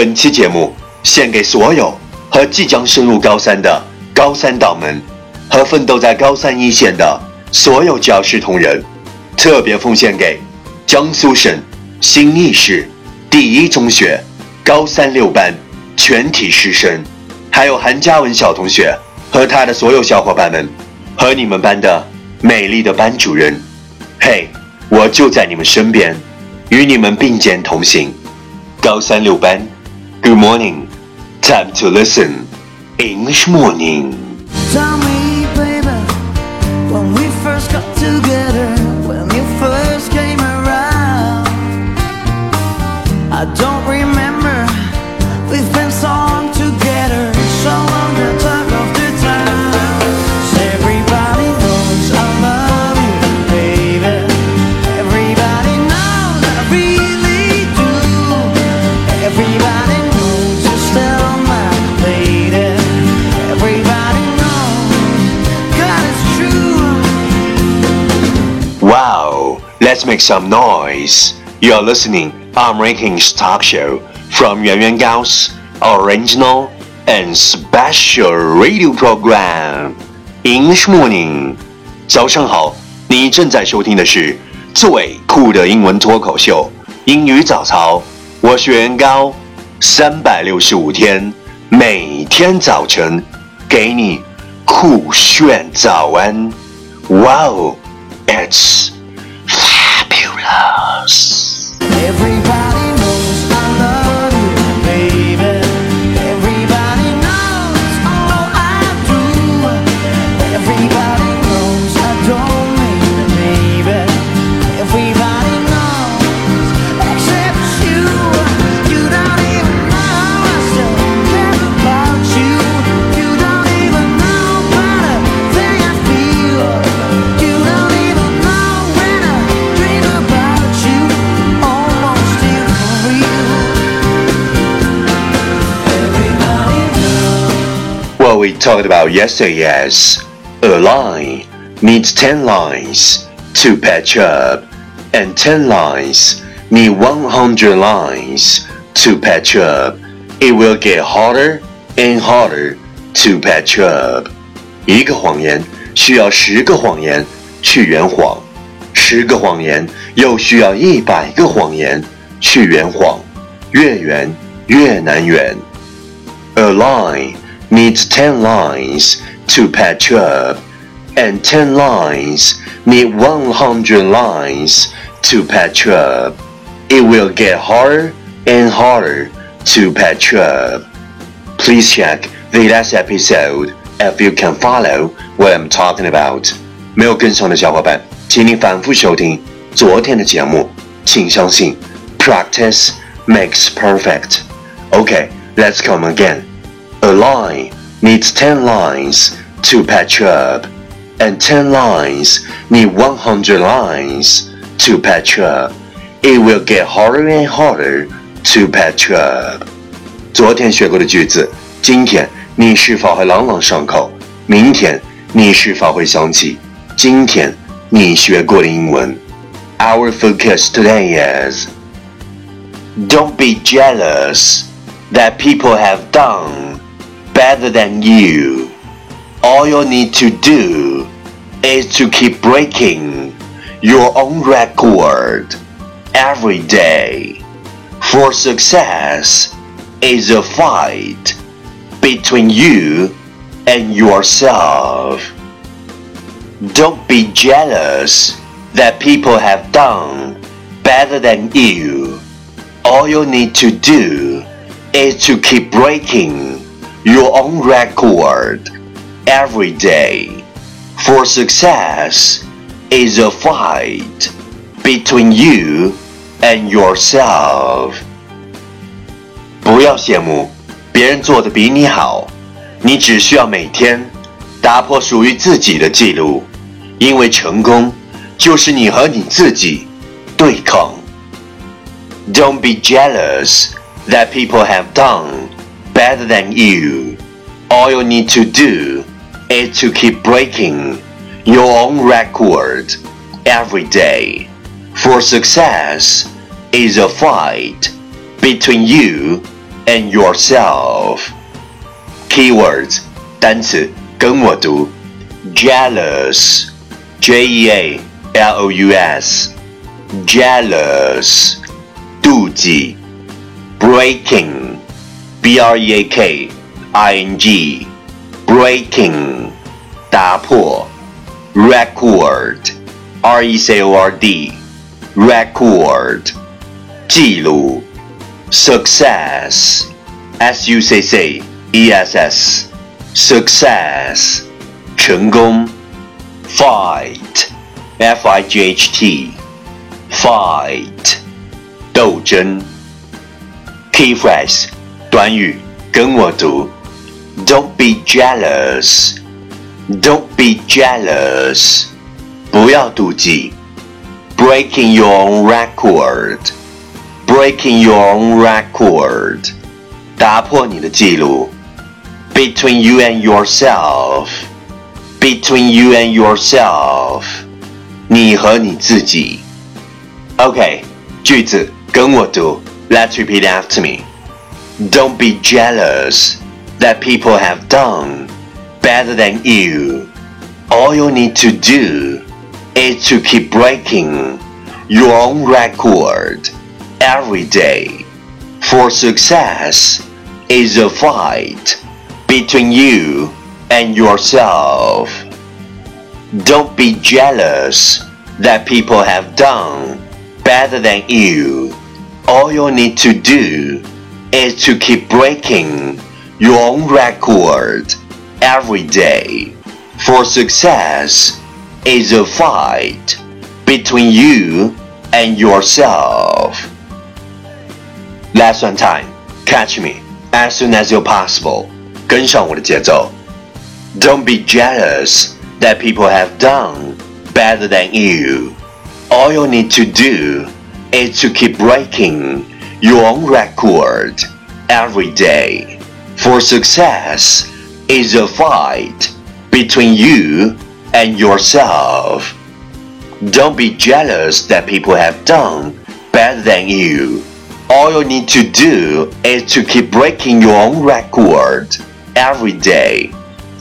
本期节目献给所有和即将升入高三的高三党们，和奋斗在高三一线的所有教师同仁，特别奉献给江苏省新义市第一中学高三六班全体师生，还有韩嘉文小同学和他的所有小伙伴们，和你们班的美丽的班主任。嘿，我就在你们身边，与你们并肩同行。高三六班，Good morning, time to listen English morning. Tell me, baby, when we first got together, let's make some noise. You're listening on Rankings Talk Show from Yuan Yuan Gao's original and special radio program English Morning. 早上好，你正在收听的是最酷的英文脱口秀《英语早操》，我是袁高，三百六十五天，每天早晨给你酷炫早安。Wow, it's Everybody talked about yesterday is a line needs 10 lines to patch up, and 10 lines need 100 lines to patch up. It will get harder and harder to patch up. 一个谎言需要十个谎言去圆谎，十个谎言又需要一百个谎言去圆谎，越圆越难圆。A line needs 10 lines to patch up, and 10 lines need 100 lines to patch up. It will get harder and harder to patch up. Please check the last episode if you can follow what I'm talking about. 没有跟上的小伙伴，请你反复收听昨天的节目。请相信，practice makes perfect. Okay, let's come again. A line needs 10 lines to patch up, and 10 lines need 100 lines to patch up. It will get harder and harder to patch up. 昨天学过的句子，今天你是否还朗朗上口？明天你是否会想起今天你学过的英文？Our focus today is Don't be jealous that people have done better than you. All you need to do is to keep breaking your own record every day. For success is a fight between you and yourself. Don't be jealous that people have done better than you. All you need to do is to keep breaking your own record every day. For success is a fight between you and yourself. 不要羡慕别人做的比你好，你只需要每天打破属于自己的记录，因为成功就是你和你自己对抗。Don't be jealous that people have done better than you. All you need to do is to keep breaking your own record every day. For success is a fight between you and yourself. Keywords 单词跟我读：jealous, J E A L O U S, jealous 妒忌；breaking, B R E A K I N G, breaking 打破；record, R E C O R D, record 记录；success, S U C C E S S, success 成功；fight, F I G H T, fight 斗争。Key phrase 短语跟我读：Don't be jealous, don't be jealous，不要妒忌。Breaking your own record, breaking your own record，打破你的记录。Between you and yourself, between you and yourself，你和你自己。OK，句子跟我读，Let's repeat after me. Don't be jealous that people have done better than you. All you need to do is to keep breaking your own record every day. For success is a fight between you and yourself. Don't be jealous that people have done better than you. All you need to do is to keep breaking your own record every day. For success is a fight between you and yourself. Last one time, catch me as soon as you're possible. 跟上我的节奏。Don't be jealous that people have done better than you. All you need to do is to keep breaking your own record every day. For success is a fight between you and yourself. Don't be jealous that people have done better than you. All you need to do is to keep breaking your own record every day.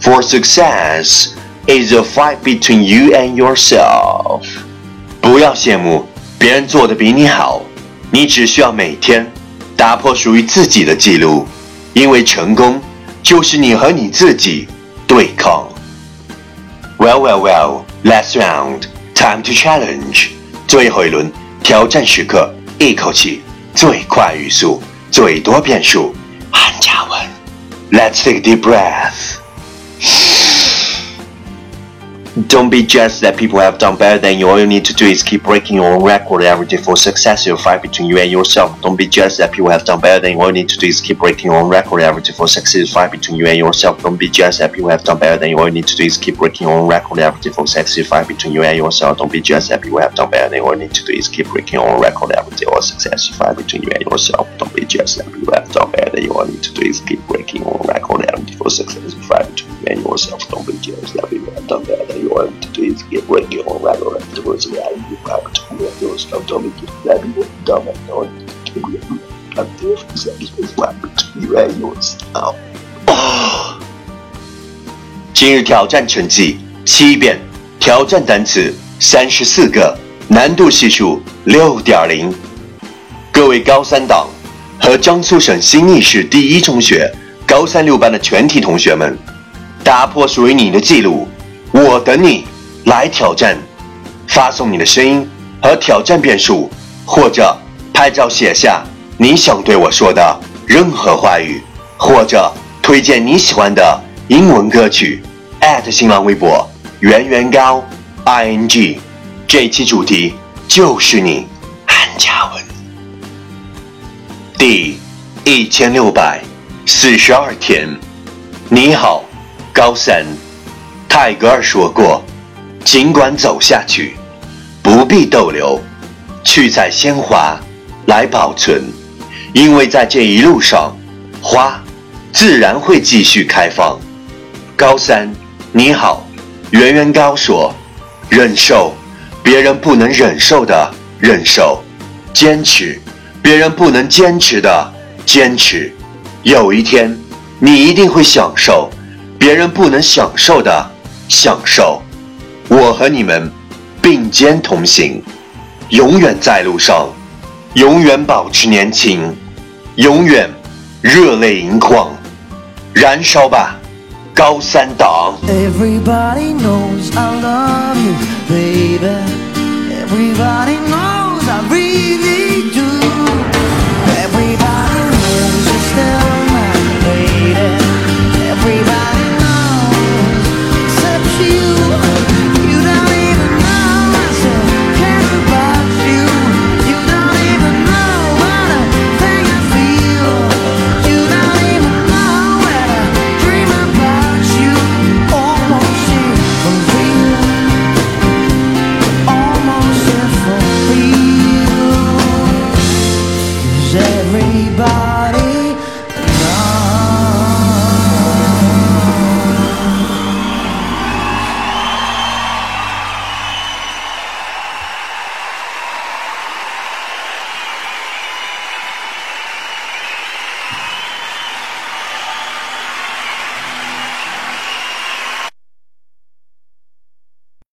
For success is a fight between you and yourself. 不要羡慕别人做的比你好， 你只需要每天打破属于自己的记录，因为成功就是你和你自己对抗。Well, well, well. Last round, time to challenge. 最后一轮挑战时刻，一口气最快语速，最多变数。韩嘉文，Let's take a deep breath. Don't be jealous that people have done better than you. All you need to do is keep breaking your own record every day for success. You'll fight between you and yourself. Don't be jealous that people have done better than you. All you need to do is keep breaking your own record every day for success. You'll fight between you and yourself. Don't be jealous that people have done better than you. All you need to do is keep breaking your own record every day for success. You'll fight between you and yourself. Don't be jealous that people have done better than you. All you need to do is keep breaking your own record every day for success. You'll fight between you and yourself. Don't be jealous that people have done better than you. All you need to do is keep breaking your own record every day for success. You'll fight between you and yourself. Don't be jealous that people have done better than you. All you need to do is keep breaking your own record every day for success. You'll fight between you and yourself. Don't be jealous that people have done better than you. All you need to do is keep breaking your own record every day for success. You'll fight between you and yourself. 今日挑战成绩七遍，挑战单词三十四个，难度系数六点零。各位高三党和江苏省新义市第一中学高三六班的全体同学们，打破属于你的记录，我等你来挑战。发送你的声音和挑战变数，或者拍照写下你想对我说的任何话语，或者推荐你喜欢的英文歌曲。新浪微博圆圆高 i n g，这期主题就是你，韩嘉文。第一千六百四十二天，你好，高三。泰戈尔说过：“尽管走下去，不必逗留，去采鲜花来保存，因为在这一路上，花自然会继续开放。”高三，你好，圆圆高说：“忍受别人不能忍受的忍受，坚持别人不能坚持的坚持，有一天，你一定会享受别人不能享受的享受。我和你们并肩同行，永远在路上，永远保持年轻，永远热泪盈眶，燃烧吧，高三党！Everybody knows I love you, baby. Everybody knows I really.